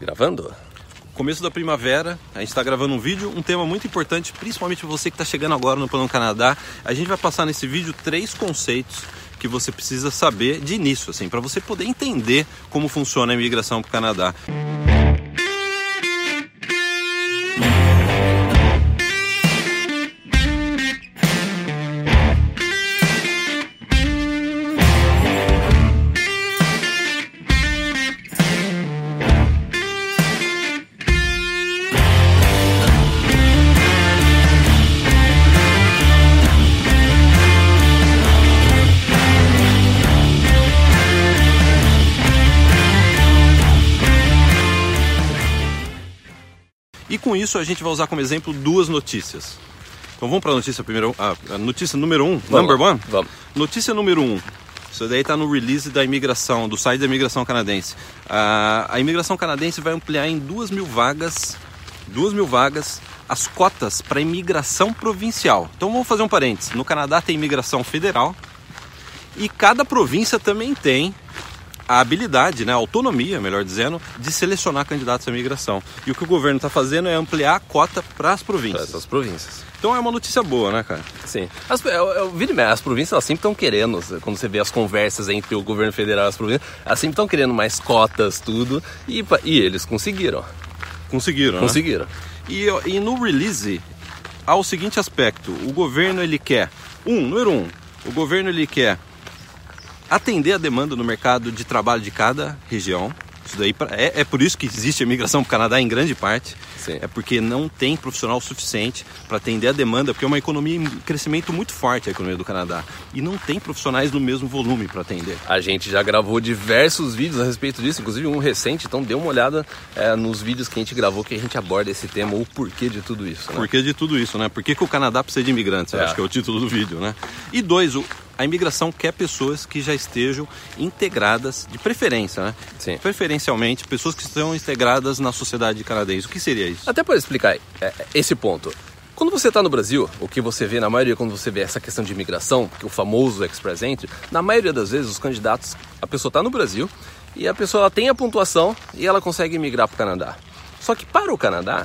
Gravando? Começo da primavera, a gente está gravando um vídeo, um tema muito importante, principalmente para você que está chegando agora no Plano Canadá. A gente vai passar nesse vídeo três conceitos que você precisa saber de início, assim, para você poder entender como funciona a imigração para o Canadá. E com isso a gente vai usar como exemplo duas notícias. Então vamos para a notícia primeiro, ah, a notícia número um, Vamos number lá, one. vamos. Notícia número um. Isso daí está no release da imigração, do site da imigração canadense. Ah, a imigração canadense vai ampliar em duas mil vagas, duas mil vagas, as cotas para imigração provincial. Então vamos fazer um parênteses. No Canadá tem imigração federal e cada província também tem a habilidade, né, a autonomia, melhor dizendo, de selecionar candidatos à imigração. E o que o governo está fazendo é ampliar a cota para as Para províncias. essas províncias. Então é uma notícia boa, né, cara? Sim. As, eu, eu, vira e mexe, as províncias elas sempre estão querendo, quando você vê as conversas entre o governo federal e as províncias, elas sempre estão querendo mais cotas, tudo, e, e eles conseguiram. Conseguiram, né? Conseguiram. E, e no release há o seguinte aspecto: o governo ele quer um, número um, o governo ele quer atender a demanda no mercado de trabalho de cada região. Isso daí é, é por isso que existe a imigração para o Canadá em grande parte. Sim. É porque não tem profissional suficiente para atender a demanda, porque é uma economia em crescimento muito forte a economia do Canadá. E não tem profissionais no mesmo volume para atender. A gente já gravou diversos vídeos a respeito disso, inclusive um recente, então dê uma olhada é, nos vídeos que a gente gravou que a gente aborda esse tema, o porquê de tudo isso. Né? Por que de tudo isso, né? Por que, que o Canadá precisa de imigrantes? É. acho que é o título do vídeo, né? E dois, o- a imigração quer pessoas que já estejam integradas, de preferência, né? Sim. Preferencialmente, pessoas que estão integradas na sociedade canadense. O que seria isso? Até para explicar é, esse ponto. Quando você está no Brasil, o que você vê na maioria quando você vê essa questão de imigração, que é o famoso Express Entry, na maioria das vezes os candidatos, a pessoa está no Brasil e a pessoa ela tem a pontuação e ela consegue migrar para o Canadá. Só que para o Canadá,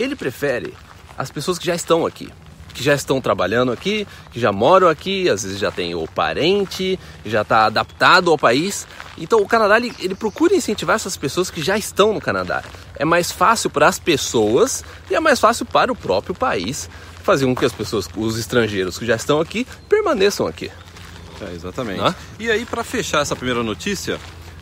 ele prefere as pessoas que já estão aqui, que já estão trabalhando aqui, que já moram aqui, às vezes já tem o parente, já está adaptado ao país. Então o Canadá ele, ele procura incentivar essas pessoas que já estão no Canadá. É mais fácil para as pessoas e é mais fácil para o próprio país fazer com que as pessoas, os estrangeiros que já estão aqui, permaneçam aqui. É, exatamente. E aí, para fechar essa primeira notícia,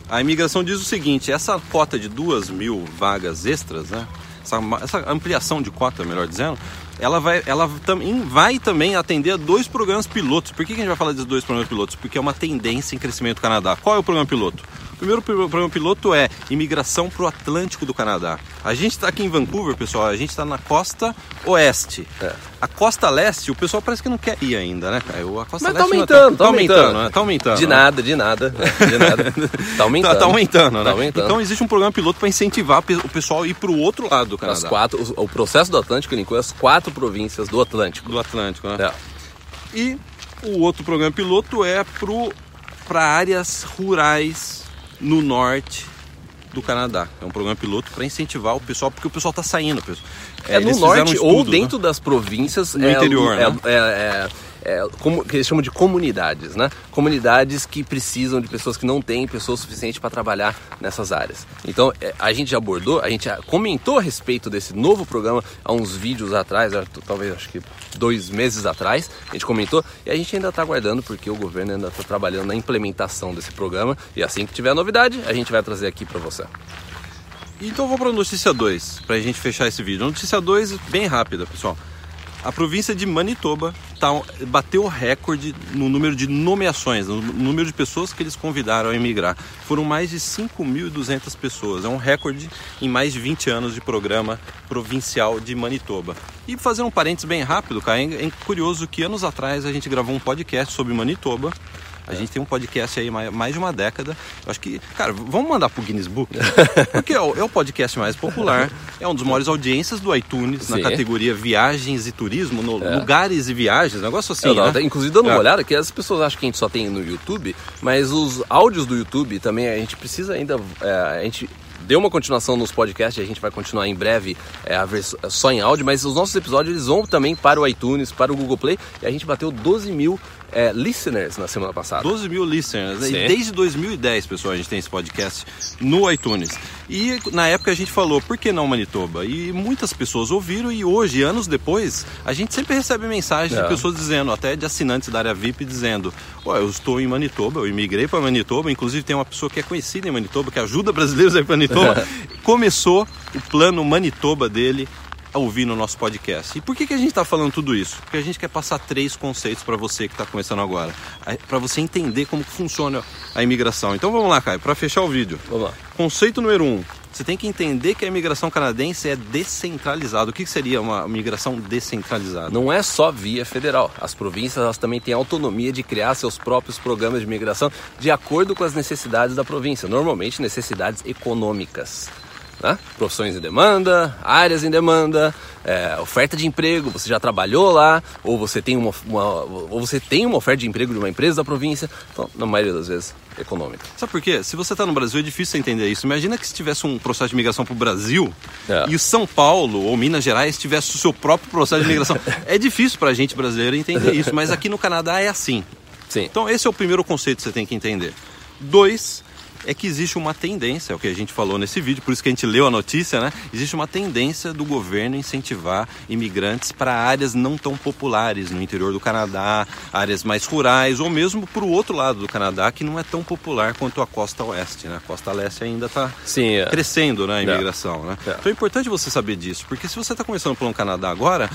a imigração diz o seguinte: essa cota de duas mil vagas extras, né? Essa, essa ampliação de cota, melhor dizendo, ela vai, ela também vai também atender a dois programas pilotos. Por que, que a gente vai falar desses dois programas pilotos? Porque é uma tendência em crescimento do Canadá. Qual é o programa piloto? O primeiro pro- programa piloto é imigração para o Atlântico do Canadá. A gente está aqui em Vancouver, pessoal, a gente está na costa oeste. É. A costa leste, o pessoal parece que não quer ir ainda, né, cara? A costa Mas tá leste não- aumentando, tá aumentando. né? Tá aumentando. De né? nada, de nada, de nada. Tá aumentando. Tá, tá aumentando, né? Tá aumentando. Então existe um programa piloto para incentivar o pessoal a ir para o outro lado do Canadá. As quatro, o, o processo do Atlântico ele inclui as quatro províncias do Atlântico. Do Atlântico, né? É. E o outro programa piloto é para áreas rurais no norte do Canadá. É um programa piloto para incentivar o pessoal, porque o pessoal tá saindo. pessoal. É, no norte um ou estudo, né? dentro das províncias. No é, interior, é, né? é, é, como, que eles chamam de comunidades, né? Comunidades que precisam de pessoas que não têm pessoas suficientes para trabalhar nessas áreas. Então, é, a gente já abordou, a gente comentou a respeito desse novo programa há uns vídeos atrás, talvez acho que dois meses atrás, a gente comentou, e a gente ainda está aguardando porque o governo ainda está trabalhando na implementação desse programa, e assim que tiver novidade, a gente vai trazer aqui para você. Então vou para a notícia 2, para a gente fechar esse vídeo. Notícia 2, bem rápida, pessoal. A província de Manitoba tá, bateu o recorde no número de nomeações, no número de pessoas que eles convidaram a emigrar. Foram mais de 5.200 pessoas. É um recorde em mais de 20 anos de programa provincial de Manitoba. E fazer um parênteses bem rápido, cara, é é curioso que anos atrás a gente gravou um podcast sobre Manitoba. A gente tem um podcast aí mais, mais de uma década. Eu acho que, cara, vamos mandar pro Guinness Book? Porque é o, é o podcast mais popular, é um dos maiores audiências do iTunes na Sim. categoria viagens e turismo, no, É. lugares e viagens, negócio assim. Eu não, né? Inclusive dando uma É. olhada, que as pessoas acham que a gente só tem no YouTube, mas os áudios do YouTube também a gente precisa ainda. é, a gente deu uma continuação nos podcasts, a gente vai continuar em breve é, a só em áudio, mas os nossos episódios eles vão também para o iTunes, para o Google Play, e a gente bateu 12 mil é, listeners na semana passada. 12 mil listeners. Sim. E desde 2010, pessoal, a gente tem esse podcast no iTunes. E na época a gente falou, por que não Manitoba? E muitas pessoas ouviram e hoje, anos depois, a gente sempre recebe mensagens é. de pessoas dizendo, até de assinantes da área VIP, dizendo: Ó, eu estou em Manitoba, eu imigrei para Manitoba, inclusive tem uma pessoa que é conhecida em Manitoba, que ajuda brasileiros a ir para Manitoba. Começou o plano Manitoba dele a ouvir no nosso podcast. E por que, que a gente está falando tudo isso? Porque a gente quer passar três conceitos para você que está começando agora, para você entender como funciona a imigração. Então vamos lá, Caio, para fechar o vídeo. Vamos lá. Conceito número um. Você tem que entender que a imigração canadense é descentralizada. O que seria uma imigração descentralizada? Não é só via federal. As províncias elas também têm autonomia de criar seus próprios programas de imigração de acordo com as necessidades da província, normalmente necessidades econômicas né? Profissões em demanda, áreas em demanda, é, oferta de emprego, você já trabalhou lá, ou você, tem uma, uma, ou você tem uma oferta de emprego de uma empresa da província, então, na maioria das vezes, econômica. Sabe por quê? Se você está no Brasil é difícil entender isso. Imagina que se tivesse um processo de migração para o Brasil é. e São Paulo ou Minas Gerais tivesse o seu próprio processo de migração. é difícil para a gente brasileiro entender isso, mas aqui no Canadá é assim. Sim. Então esse é o primeiro conceito que você tem que entender. Dois, é que existe uma tendência, é o que a gente falou nesse vídeo, por isso que a gente leu a notícia, né? Existe uma tendência do governo incentivar imigrantes para áreas não tão populares no interior do Canadá, áreas mais rurais, ou mesmo para o outro lado do Canadá, que não é tão popular quanto a costa oeste, né? A costa leste ainda está é. crescendo, né? A imigração, né? É. Então é importante você saber disso, porque se você está começando pelo Canadá agora,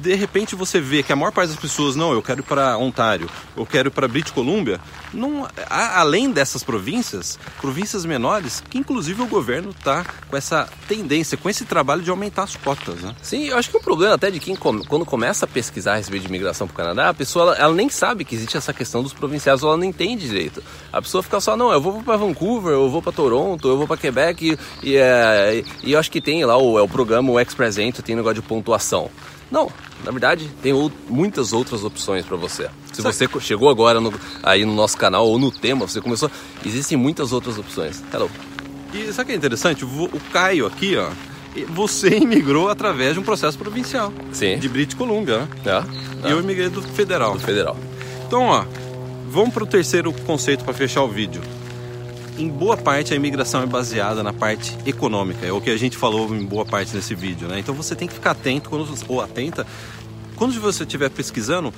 de repente você vê que a maior parte das pessoas, não, eu quero ir para Ontário, eu quero ir para British Columbia, não, além dessas províncias, províncias menores, que inclusive o governo está com essa tendência, com esse trabalho de aumentar as cotas. Né? Sim, eu acho que o problema até de quem quando começa a pesquisar a respeito de imigração para o Canadá, a pessoa ela, ela, nem sabe que existe essa questão dos provinciais, ela não entende direito. A pessoa fica só, não, eu vou para Vancouver, eu vou para Toronto, eu vou para Quebec, e, e, é, e, eu acho que tem lá o, é o programa, o Express Entry, tem negócio de pontuação. Não, na verdade, tem muitas outras opções para você. Se você chegou agora no, aí no nosso canal ou no tema, você começou, existem muitas outras opções. Hello. E sabe o que é interessante? O Caio aqui, ó, você imigrou através de um processo provincial. Sim. De British Columbia, né? É. E eu imigrei do federal. Do federal. Então, ó, vamos para o terceiro conceito para fechar o vídeo em boa parte a imigração é baseada na parte econômica, é o que a gente falou em boa parte nesse vídeo, né? Então você tem que ficar atento quando, ou atenta quando você estiver pesquisando.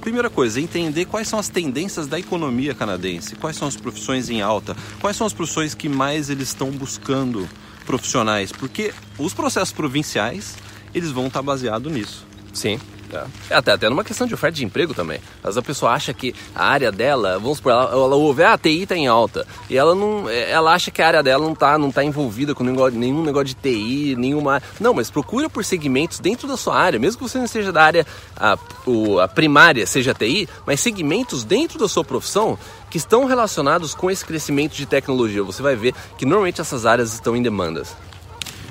Primeira coisa, entender quais são as tendências da economia canadense, quais são as profissões em alta, quais são as profissões que mais eles estão buscando profissionais, porque os processos provinciais eles vão estar baseados nisso. Sim. É. Até, até numa questão de oferta de emprego também. Vezes a pessoa acha que a área dela, vamos supor, ela, ela ouve, ah, a TI está em alta. E ela não. Ela acha que a área dela não está não tá envolvida com nenhum, nenhum negócio de TI, nenhuma. Não, mas procura por segmentos dentro da sua área, mesmo que você não seja da área a, o, a primária, seja TI, mas segmentos dentro da sua profissão que estão relacionados com esse crescimento de tecnologia. Você vai ver que normalmente essas áreas estão em demandas.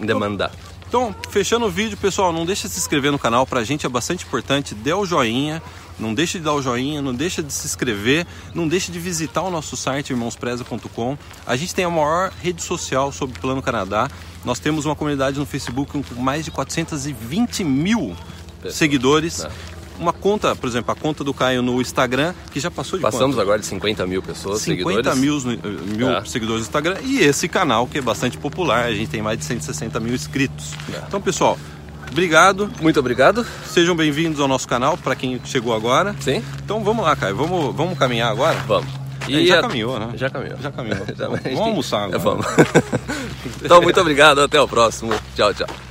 Em demanda. Então, fechando o vídeo, pessoal, não deixa de se inscrever no canal, pra gente é bastante importante. Dê o joinha, não deixe de dar o joinha, não deixa de se inscrever, não deixe de visitar o nosso site irmãospreza.com. A gente tem a maior rede social sobre o Plano Canadá. Nós temos uma comunidade no Facebook com mais de 420 mil seguidores. É uma conta, por exemplo, a conta do Caio no Instagram, que já passou de Passamos quanto? agora de 50 mil pessoas, 50 seguidores. mil, eh, mil é. seguidores no Instagram. E esse canal, que é bastante popular, a gente tem mais de 160 mil inscritos. É. Então, pessoal, Obrigado. Muito obrigado. Sejam bem-vindos ao nosso canal, para quem chegou agora. Sim. Então vamos lá, Caio. Vamos, vamos caminhar agora? Vamos. É, e já a... caminhou, né? Já caminhou. Já caminhou. já, vamos almoçar agora. vamos. então, muito obrigado. Até o próximo. Tchau, tchau.